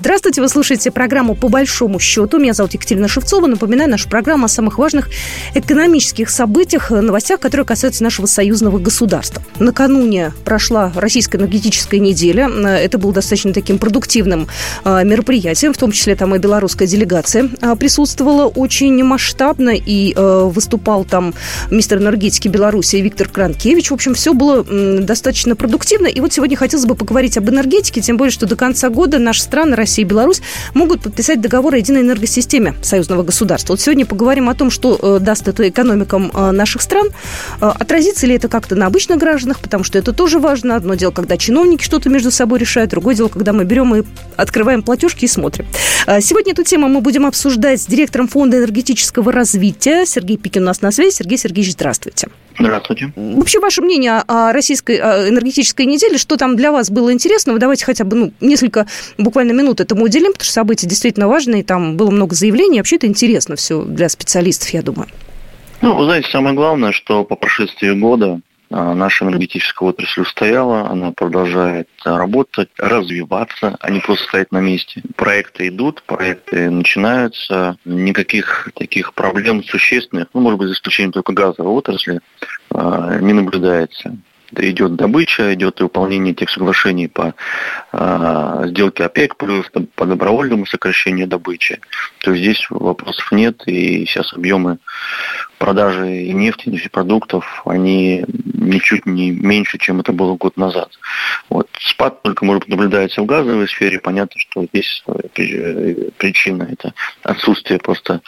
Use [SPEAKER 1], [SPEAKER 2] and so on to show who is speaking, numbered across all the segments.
[SPEAKER 1] Здравствуйте, вы слушаете программу «По большому счету». Меня зовут Екатерина Шевцова. Напоминаю, нашу программу о самых важных экономических событиях, новостях, которые касаются нашего союзного государства. Накануне прошла Российская энергетическая неделя. Это было достаточно таким продуктивным а, мероприятием, в том числе там и белорусская делегация а, присутствовала очень масштабно, и выступал там мистер энергетики Беларуси Виктор Кранкевич. В общем, все было достаточно продуктивно. И вот сегодня хотелось бы поговорить об энергетике, тем более, что до конца года наши страны, Россия и Беларусь могут подписать договор о единой энергосистеме союзного государства. Вот сегодня поговорим о том, что э, даст это экономикам э, наших стран. Э, отразится ли это как-то на обычных гражданах, потому что это тоже важно. Одно дело, когда чиновники что-то между собой решают, другое дело, когда мы берем и открываем платежки и смотрим. Сегодня эту тему мы будем обсуждать с директором Фонда энергетического развития. Сергей Пикин у нас на связи. Сергей Сергеевич, здравствуйте.
[SPEAKER 2] Здравствуйте.
[SPEAKER 1] Вообще, ваше мнение о российской энергетической неделе, что там для вас было интересного? Давайте хотя бы ну, несколько буквально минут этому уделим, потому что события действительно важные, там было много заявлений, вообще это интересно все для специалистов, я думаю.
[SPEAKER 2] Ну, вы знаете, самое главное, что по прошествии года наша энергетическая отрасль устояла, она продолжает работать, развиваться, а не просто стоять на месте. Проекты идут, проекты начинаются, никаких таких проблем существенных, ну, может быть, за исключением только газовой отрасли, а, не наблюдается идет добыча, идет выполнение тех соглашений по э, сделке ОПЕК, плюс по, по добровольному сокращению добычи. То есть здесь вопросов нет, и сейчас объемы продажи и нефти, и нефтепродуктов, они ничуть не меньше, чем это было год назад. Вот. Спад только, может быть, наблюдается в газовой сфере. Понятно, что здесь причина – это отсутствие просто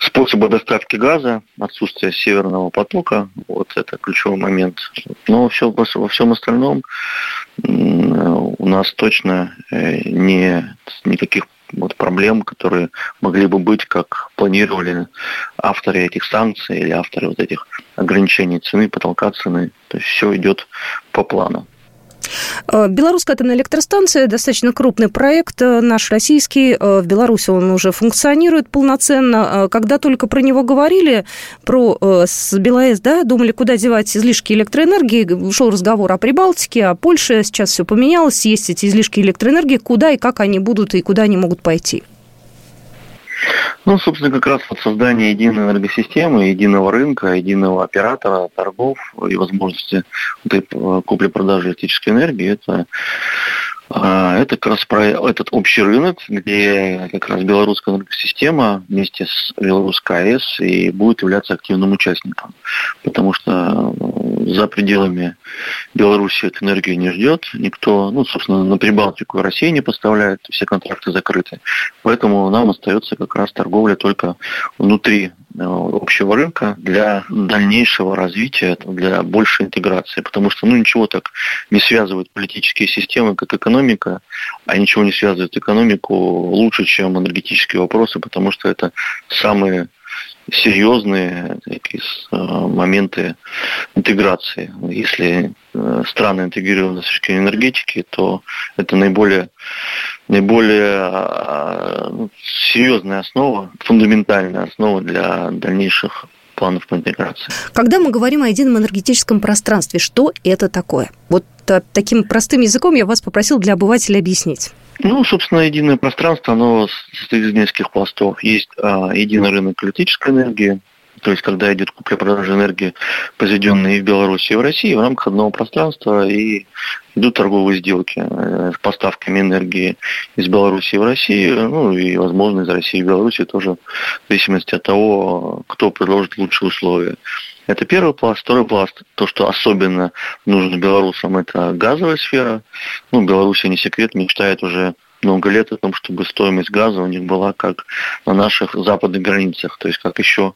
[SPEAKER 2] способа доставки газа, отсутствие северного потока. Вот это ключевой момент. Но все, во всем остальном у нас точно э, не, никаких вот проблем, которые могли бы быть, как планировали авторы этих санкций или авторы вот этих ограничений цены, потолка цены. То есть все идет по плану.
[SPEAKER 1] Э, белорусская атомная электростанция достаточно крупный проект, э, наш российский. Э, в Беларуси он уже функционирует полноценно. Когда только про него говорили, про с БелАЭС, да, думали, куда девать излишки электроэнергии, шел разговор о Прибалтике, о Польше. Сейчас все поменялось, есть эти излишки электроэнергии. Куда и как они будут и куда они могут пойти?
[SPEAKER 2] Ну, собственно, как раз вот создание единой энергосистемы, единого рынка, единого оператора, торгов и возможности купли-продажи электрической энергии, это а, это как раз про этот общий рынок, где как раз белорусская энергосистема вместе с белорусской АЭС и будет являться активным участником. Потому что э, за пределами Беларуси эту энергию не ждет никто. Ну, собственно, на Прибалтику Россия не поставляет, все контракты закрыты. Поэтому нам остается как раз торговля только внутри Э, общего рынка для дальнейшего развития, для большей интеграции. Потому что ну, ничего так не связывает политические системы, как экономика, а ничего не связывает экономику лучше, чем энергетические вопросы, потому что это самые серьезные такие, э, моменты интеграции. Если э, страны интегрированы с точки энергетики, то это наиболее, наиболее ну, серьезная основа, фундаментальная основа для дальнейших планов по интеграции.
[SPEAKER 1] Когда мы говорим о едином энергетическом пространстве, что это такое? Вот таким простым языком я вас попросил для обывателя объяснить.
[SPEAKER 2] Ну, собственно, единое пространство, оно состоит из нескольких пластов. Есть а, единый рынок электрической энергии, то есть когда идет купля-продажа энергии, произведенной в Беларуси, и в России, в рамках одного пространства, и идут торговые сделки э, с поставками энергии из Беларуси в Россию, ну и, возможно, из России в Беларуси тоже в зависимости от того, кто предложит лучшие условия. Это первый пласт. Второй пласт, то, что особенно нужно белорусам, это газовая сфера. Ну, Беларусь, не секрет, мечтает уже много лет о том, чтобы стоимость газа у них была как на наших западных границах, то есть как еще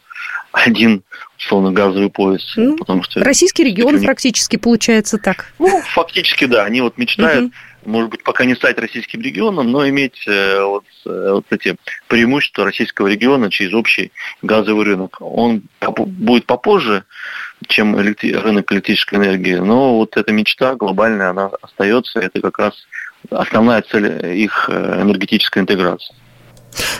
[SPEAKER 2] один, условно, газовый пояс.
[SPEAKER 1] Ну, потому что российский регион них... практически получается так.
[SPEAKER 2] Ну, фактически, да. Они вот мечтают, угу. может быть, пока не стать российским регионом, но иметь э, вот, э, вот эти преимущества российского региона через общий газовый рынок. Он будет попозже, чем рынок электрической энергии, но вот эта мечта глобальная, она остается, это как раз основная цель их э, энергетической интеграции.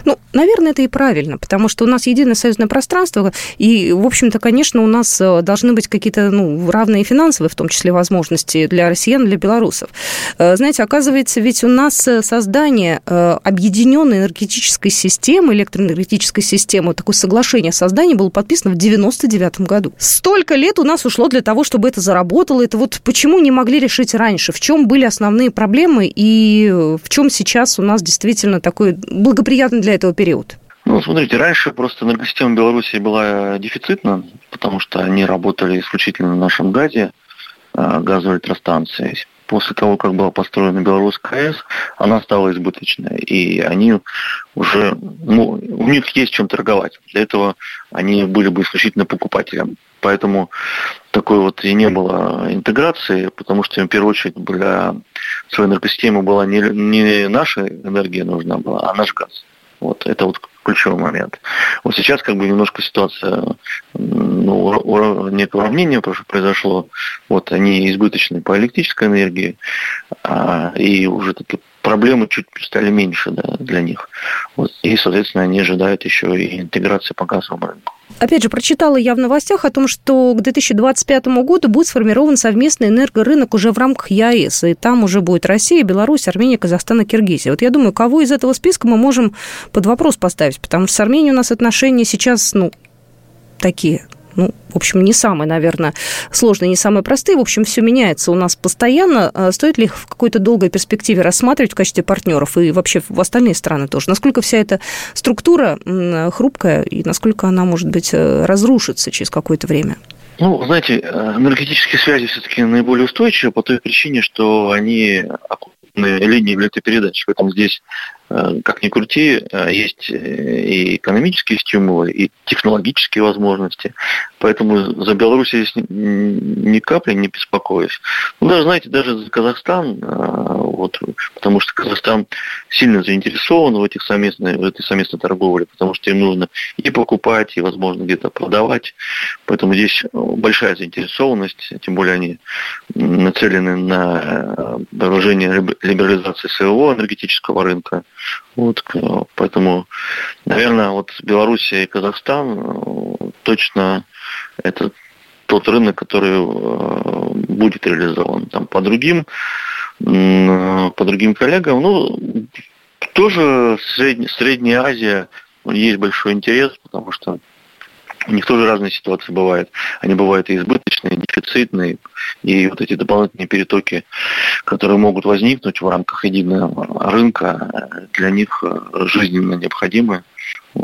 [SPEAKER 1] Ну, наверное, это и правильно, потому что у нас единое союзное пространство, и, в общем-то, конечно, у нас э, должны быть какие-то ну, равные финансовые, в том числе, возможности для россиян, для белорусов. Э, знаете, оказывается, ведь у нас э, создание объединенной энергетической системы, электроэнергетической системы, такое соглашение о создании было подписано в 99 году. Столько лет у нас ушло для того, чтобы это заработало. Это вот почему не могли решить раньше? В чем были основные проблемы и в чем сейчас у нас действительно такой благоприятный для этого период?
[SPEAKER 2] Ну, смотрите, раньше просто энергосистема Беларуси была дефицитна, потому что они работали исключительно на нашем газе, а, газовой электростанции. После того, как была построена Белорусская АЭС, она стала избыточной. И они уже, ну, у них есть чем торговать. Для этого они были бы исключительно покупателем. Поэтому такой вот и не было интеграции, потому что в первую очередь для своей энергосистемы была не, не наша энергия нужна была, а наш газ. Вот это вот ключевой момент. Вот сейчас как бы немножко ситуация, ну, некое уравнение произошло. Вот они избыточны по электрической энергии, а, и уже такие проблемы чуть стали меньше да, для них. Вот, и, соответственно, они ожидают еще и интеграции по газовому рынку.
[SPEAKER 1] Опять же, прочитала я в новостях о том, что к 2025 году будет сформирован совместный энергорынок уже в рамках ЕАЭС, и там уже будет Россия, Беларусь, Армения, Казахстан и Киргизия. Вот я думаю, кого из этого списка мы можем под вопрос поставить, потому что с Арменией у нас отношения сейчас, ну, такие ну, в общем, не самые, наверное, сложные, не самые простые. В общем, все меняется у нас постоянно. А стоит ли их в какой-то долгой перспективе рассматривать в качестве партнеров и вообще в остальные страны тоже? Насколько вся эта структура хрупкая и насколько она, может быть, э, разрушится через какое-то время?
[SPEAKER 2] Ну, знаете, э, энергетические связи все-таки наиболее устойчивы по той причине, что они линии электропередач. Поэтому здесь Э, как ни крути, есть и экономические стимулы, и технологические возможности. Поэтому за Беларусь здесь ни капли не беспокоюсь. Ну, даже, знаете, даже за Казахстан, вот, потому что Казахстан сильно заинтересован в, этих совместной, в этой совместной торговле, потому что им нужно и покупать, и, возможно, где-то продавать. Поэтому здесь большая заинтересованность, тем более они нацелены на продолжение либерализации своего энергетического рынка. Вот, поэтому, наверное, вот Белоруссия и Казахстан э, точно это тот рынок, который э, будет реализован. Там по другим, по другим коллегам, ну, тоже Средняя, Средняя Азия, есть большой интерес, потому что у них тоже разные ситуации бывают. Они бывают и избыточные, и дефицитные, и вот эти дополнительные перетоки, которые могут возникнуть в рамках единого рынка, для них жизненно необходимы э,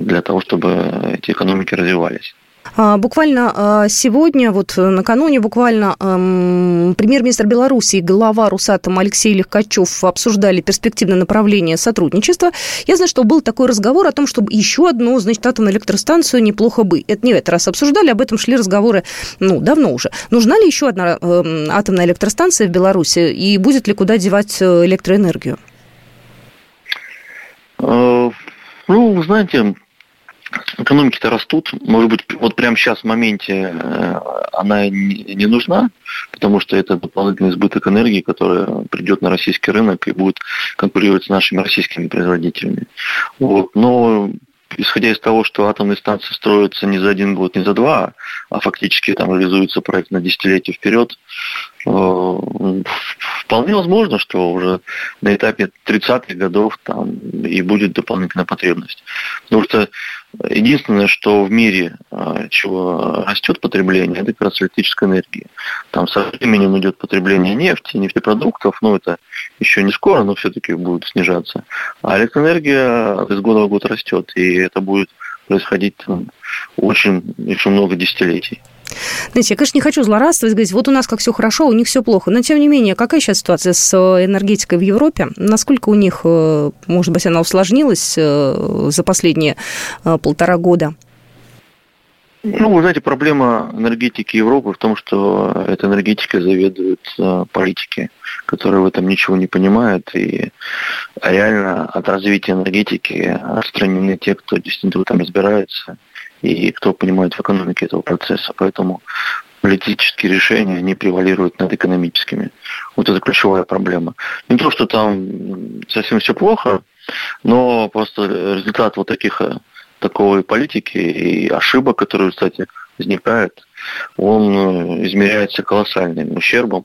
[SPEAKER 2] для того, чтобы эти экономики развивались.
[SPEAKER 1] А, буквально а, сегодня, вот накануне буквально премьер-министр Беларуси и глава Русатом Алексей Легкачев обсуждали перспективное направление сотрудничества. Я знаю, что был такой разговор о том, чтобы еще одну, значит, атомную электростанцию неплохо бы. Это не в этот раз обсуждали, об этом шли разговоры, ну, давно уже. Нужна ли еще одна атомная электростанция в Беларуси и будет ли куда девать э, электроэнергию?
[SPEAKER 2] Э, ну, знаете, экономики-то растут. Может быть, вот прямо сейчас в моменте э, она не нужна, потому что это дополнительный избыток энергии, который придет на российский рынок и будет конкурировать с нашими российскими производителями. Вот. Но исходя из того, что атомные станции строятся не за один год, не за два, а фактически там реализуется проект на десятилетие вперед, э, вполне возможно, что уже на этапе 30-х годов там и будет дополнительная потребность. Потому что Единственное, что в мире а, чего растет потребление, это как раз электрическая энергия. Там со временем идет потребление нефти, нефтепродуктов, но это еще не скоро, но все-таки будет снижаться. А электроэнергия из года в год растет, и это будет происходить там, очень еще много десятилетий.
[SPEAKER 1] Знаете, я, конечно, не хочу злорадствовать, говорить, вот у нас как все хорошо, у них все плохо. Но, тем не менее, какая сейчас ситуация с э, энергетикой в Европе? Насколько у них, э, может быть, она усложнилась э, за последние полтора года?
[SPEAKER 2] Ну, вы знаете, проблема энергетики Европы в том, что эта энергетика заведует политики, которые в этом ничего не понимают, и реально от развития энергетики отстранены те, кто действительно там разбирается и кто понимает в экономике этого процесса. Поэтому политические решения, они превалируют над экономическими. Вот это ключевая проблема. Не то, что там совсем все плохо, Но просто результат вот таких такой политики и ошибок, которые, кстати, возникают, он измеряется колоссальным ущербом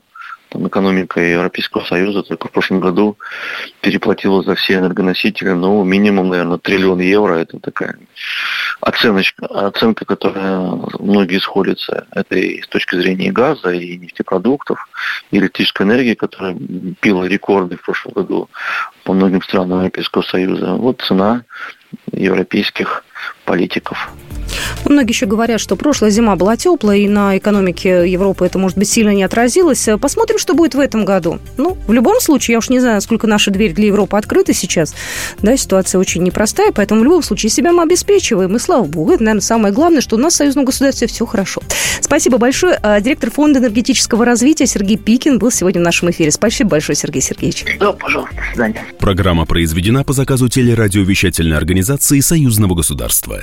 [SPEAKER 2] там, экономика Европейского Союза только в прошлом году переплатила за все энергоносители, ну, минимум, наверное, триллион евро. Это такая оценочка, оценка, которая многие сходятся. Это и с точки зрения газа, и нефтепродуктов, и электрической энергии, которая пила рекорды в прошлом году по многим странам Европейского Союза. Вот цена европейских политиков.
[SPEAKER 1] Многие еще говорят, что прошлая зима была теплая, и на экономике Европы это, может быть, сильно не отразилось. Посмотрим, что будет в этом году. Ну, в любом случае, я уж не знаю, сколько наша дверь для Европы открыта сейчас. Да, ситуация очень непростая, поэтому в любом случае себя мы обеспечиваем. И слава богу, это, наверное, самое главное, что у нас в союзном государстве все хорошо. Спасибо большое. А, директор Фонда энергетического развития Сергей Пикин был сегодня в нашем эфире. Спасибо большое, Сергей Сергеевич.
[SPEAKER 2] Да, пожалуйста. Свидания.
[SPEAKER 3] Программа произведена по заказу телерадиовещательной организации Союзного государства.